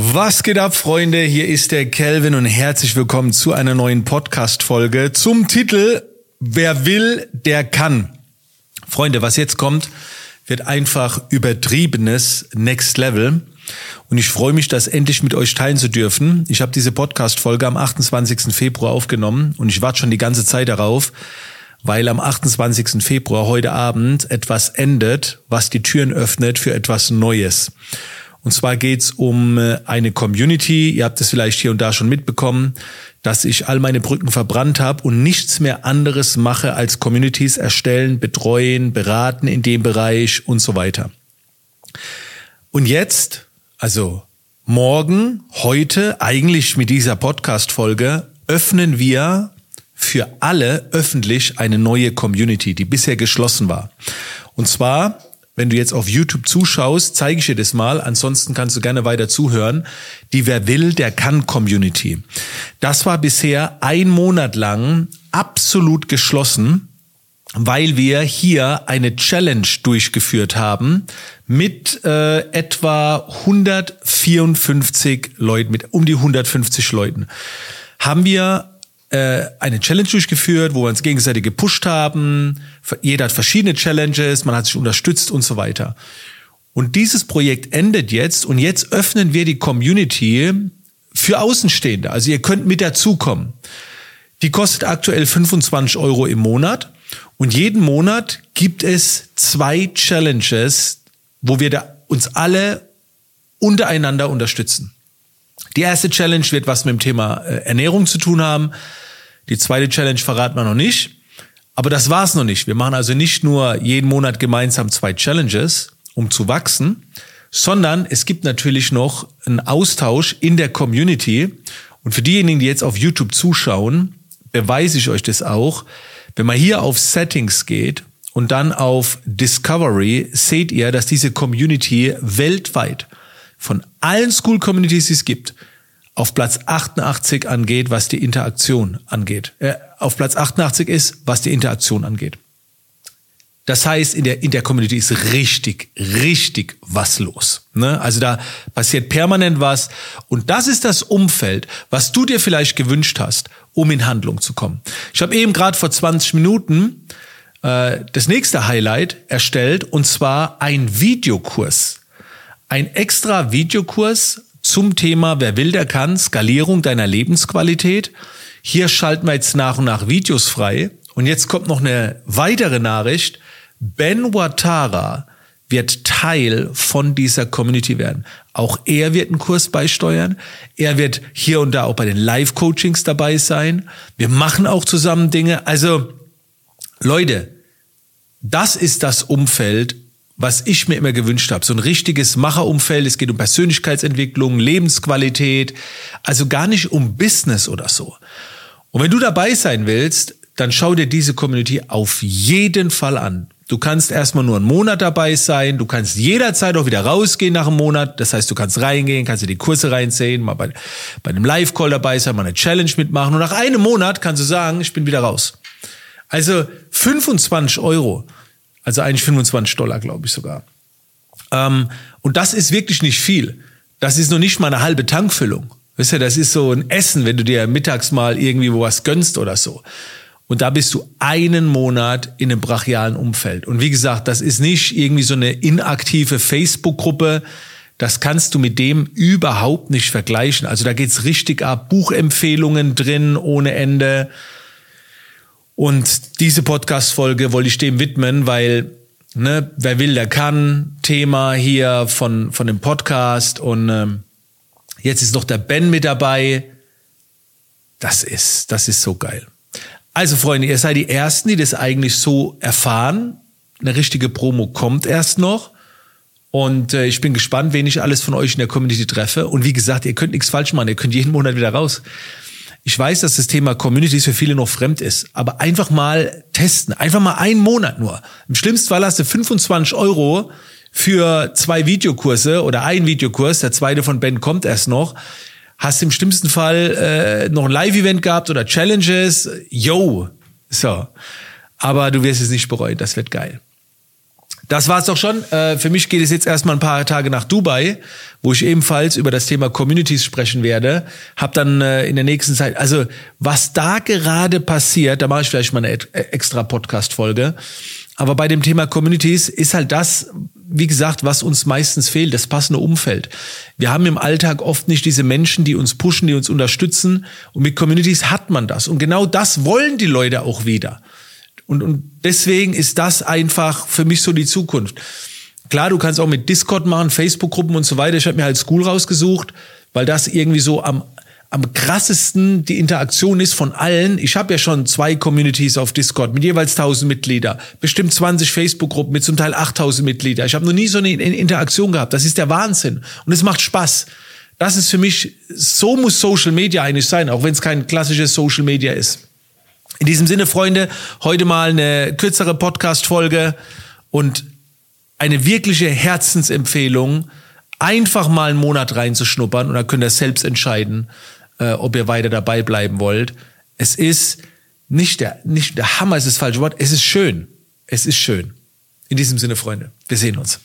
Was geht ab, Freunde? Hier ist der Kelvin und herzlich willkommen zu einer neuen Podcast-Folge zum Titel Wer will, der kann. Freunde, was jetzt kommt, wird einfach übertriebenes Next Level. Und ich freue mich, das endlich mit euch teilen zu dürfen. Ich habe diese Podcast-Folge am 28. Februar aufgenommen und ich warte schon die ganze Zeit darauf, weil am 28. Februar heute Abend etwas endet, was die Türen öffnet für etwas Neues. Und zwar geht's um äh, eine Community. Ihr habt es vielleicht hier und da schon mitbekommen, dass ich all meine Brücken verbrannt habe und nichts mehr anderes mache als Communities erstellen, betreuen, beraten in dem Bereich und so weiter. Und jetzt, also morgen, heute, eigentlich mit dieser Podcast-Folge, öffnen wir für alle öffentlich eine neue Community, die bisher geschlossen war. Und zwar wenn du jetzt auf YouTube zuschaust, zeige ich dir das mal. Ansonsten kannst du gerne weiter zuhören. Die Wer will, der kann Community. Das war bisher ein Monat lang absolut geschlossen, weil wir hier eine Challenge durchgeführt haben mit äh, etwa 154 Leuten, mit um die 150 Leuten. Haben wir eine Challenge durchgeführt, wo wir uns gegenseitig gepusht haben. Jeder hat verschiedene Challenges, man hat sich unterstützt und so weiter. Und dieses Projekt endet jetzt und jetzt öffnen wir die Community für Außenstehende. Also ihr könnt mit dazukommen. Die kostet aktuell 25 Euro im Monat und jeden Monat gibt es zwei Challenges, wo wir uns alle untereinander unterstützen. Die erste Challenge wird was mit dem Thema äh, Ernährung zu tun haben. Die zweite Challenge verraten wir noch nicht. Aber das war's noch nicht. Wir machen also nicht nur jeden Monat gemeinsam zwei Challenges, um zu wachsen, sondern es gibt natürlich noch einen Austausch in der Community. Und für diejenigen, die jetzt auf YouTube zuschauen, beweise ich euch das auch. Wenn man hier auf Settings geht und dann auf Discovery, seht ihr, dass diese Community weltweit von allen School Communities, die es gibt, auf Platz 88 angeht, was die Interaktion angeht. Äh, auf Platz 88 ist, was die Interaktion angeht. Das heißt, in der, in der Community ist richtig, richtig was los. Ne? Also da passiert permanent was. Und das ist das Umfeld, was du dir vielleicht gewünscht hast, um in Handlung zu kommen. Ich habe eben gerade vor 20 Minuten äh, das nächste Highlight erstellt, und zwar ein Videokurs. Ein extra Videokurs zum Thema Wer will, der kann, Skalierung deiner Lebensqualität. Hier schalten wir jetzt nach und nach Videos frei. Und jetzt kommt noch eine weitere Nachricht. Ben Watara wird Teil von dieser Community werden. Auch er wird einen Kurs beisteuern. Er wird hier und da auch bei den Live-Coachings dabei sein. Wir machen auch zusammen Dinge. Also, Leute, das ist das Umfeld, was ich mir immer gewünscht habe. So ein richtiges Macherumfeld. Es geht um Persönlichkeitsentwicklung, Lebensqualität. Also gar nicht um Business oder so. Und wenn du dabei sein willst, dann schau dir diese Community auf jeden Fall an. Du kannst erstmal nur einen Monat dabei sein. Du kannst jederzeit auch wieder rausgehen nach einem Monat. Das heißt, du kannst reingehen, kannst dir die Kurse reinziehen, mal bei, bei einem Live-Call dabei sein, mal eine Challenge mitmachen. Und nach einem Monat kannst du sagen, ich bin wieder raus. Also 25 Euro also eigentlich 25 Dollar, glaube ich sogar. Ähm, und das ist wirklich nicht viel. Das ist noch nicht mal eine halbe Tankfüllung. Weißt du, das ist so ein Essen, wenn du dir mittags mal irgendwie wo was gönnst oder so. Und da bist du einen Monat in einem brachialen Umfeld. Und wie gesagt, das ist nicht irgendwie so eine inaktive Facebook-Gruppe. Das kannst du mit dem überhaupt nicht vergleichen. Also da geht's richtig ab. Buchempfehlungen drin ohne Ende. Und diese Podcast-Folge wollte ich dem widmen, weil, ne, wer will, der kann. Thema hier von, von dem Podcast. Und ähm, jetzt ist noch der Ben mit dabei. Das ist, das ist so geil. Also, Freunde, ihr seid die Ersten, die das eigentlich so erfahren. Eine richtige Promo kommt erst noch. Und äh, ich bin gespannt, wen ich alles von euch in der Community treffe. Und wie gesagt, ihr könnt nichts falsch machen. Ihr könnt jeden Monat wieder raus. Ich weiß, dass das Thema Communities für viele noch fremd ist, aber einfach mal testen, einfach mal einen Monat nur. Im schlimmsten Fall hast du 25 Euro für zwei Videokurse oder einen Videokurs, der zweite von Ben kommt erst noch. Hast im schlimmsten Fall äh, noch ein Live-Event gehabt oder Challenges. Yo, so. Aber du wirst es nicht bereuen, das wird geil. Das war's doch schon. Äh, für mich geht es jetzt erstmal ein paar Tage nach Dubai, wo ich ebenfalls über das Thema Communities sprechen werde. Hab dann äh, in der nächsten Zeit, also was da gerade passiert, da mache ich vielleicht mal eine äh, extra Podcast-Folge. Aber bei dem Thema Communities ist halt das, wie gesagt, was uns meistens fehlt, das passende Umfeld. Wir haben im Alltag oft nicht diese Menschen, die uns pushen, die uns unterstützen. Und mit Communities hat man das. Und genau das wollen die Leute auch wieder. Und, und deswegen ist das einfach für mich so die Zukunft. Klar, du kannst auch mit Discord machen, Facebook-Gruppen und so weiter. Ich habe mir halt School rausgesucht, weil das irgendwie so am am krassesten die Interaktion ist von allen. Ich habe ja schon zwei Communities auf Discord mit jeweils 1000 Mitglieder, bestimmt 20 Facebook-Gruppen mit zum Teil 8000 Mitglieder. Ich habe noch nie so eine Interaktion gehabt. Das ist der Wahnsinn und es macht Spaß. Das ist für mich, so muss Social Media eigentlich sein, auch wenn es kein klassisches Social Media ist. In diesem Sinne, Freunde, heute mal eine kürzere Podcast-Folge und eine wirkliche Herzensempfehlung, einfach mal einen Monat reinzuschnuppern und dann könnt ihr selbst entscheiden, äh, ob ihr weiter dabei bleiben wollt. Es ist nicht der, nicht der Hammer ist das falsche Wort. Es ist schön. Es ist schön. In diesem Sinne, Freunde, wir sehen uns.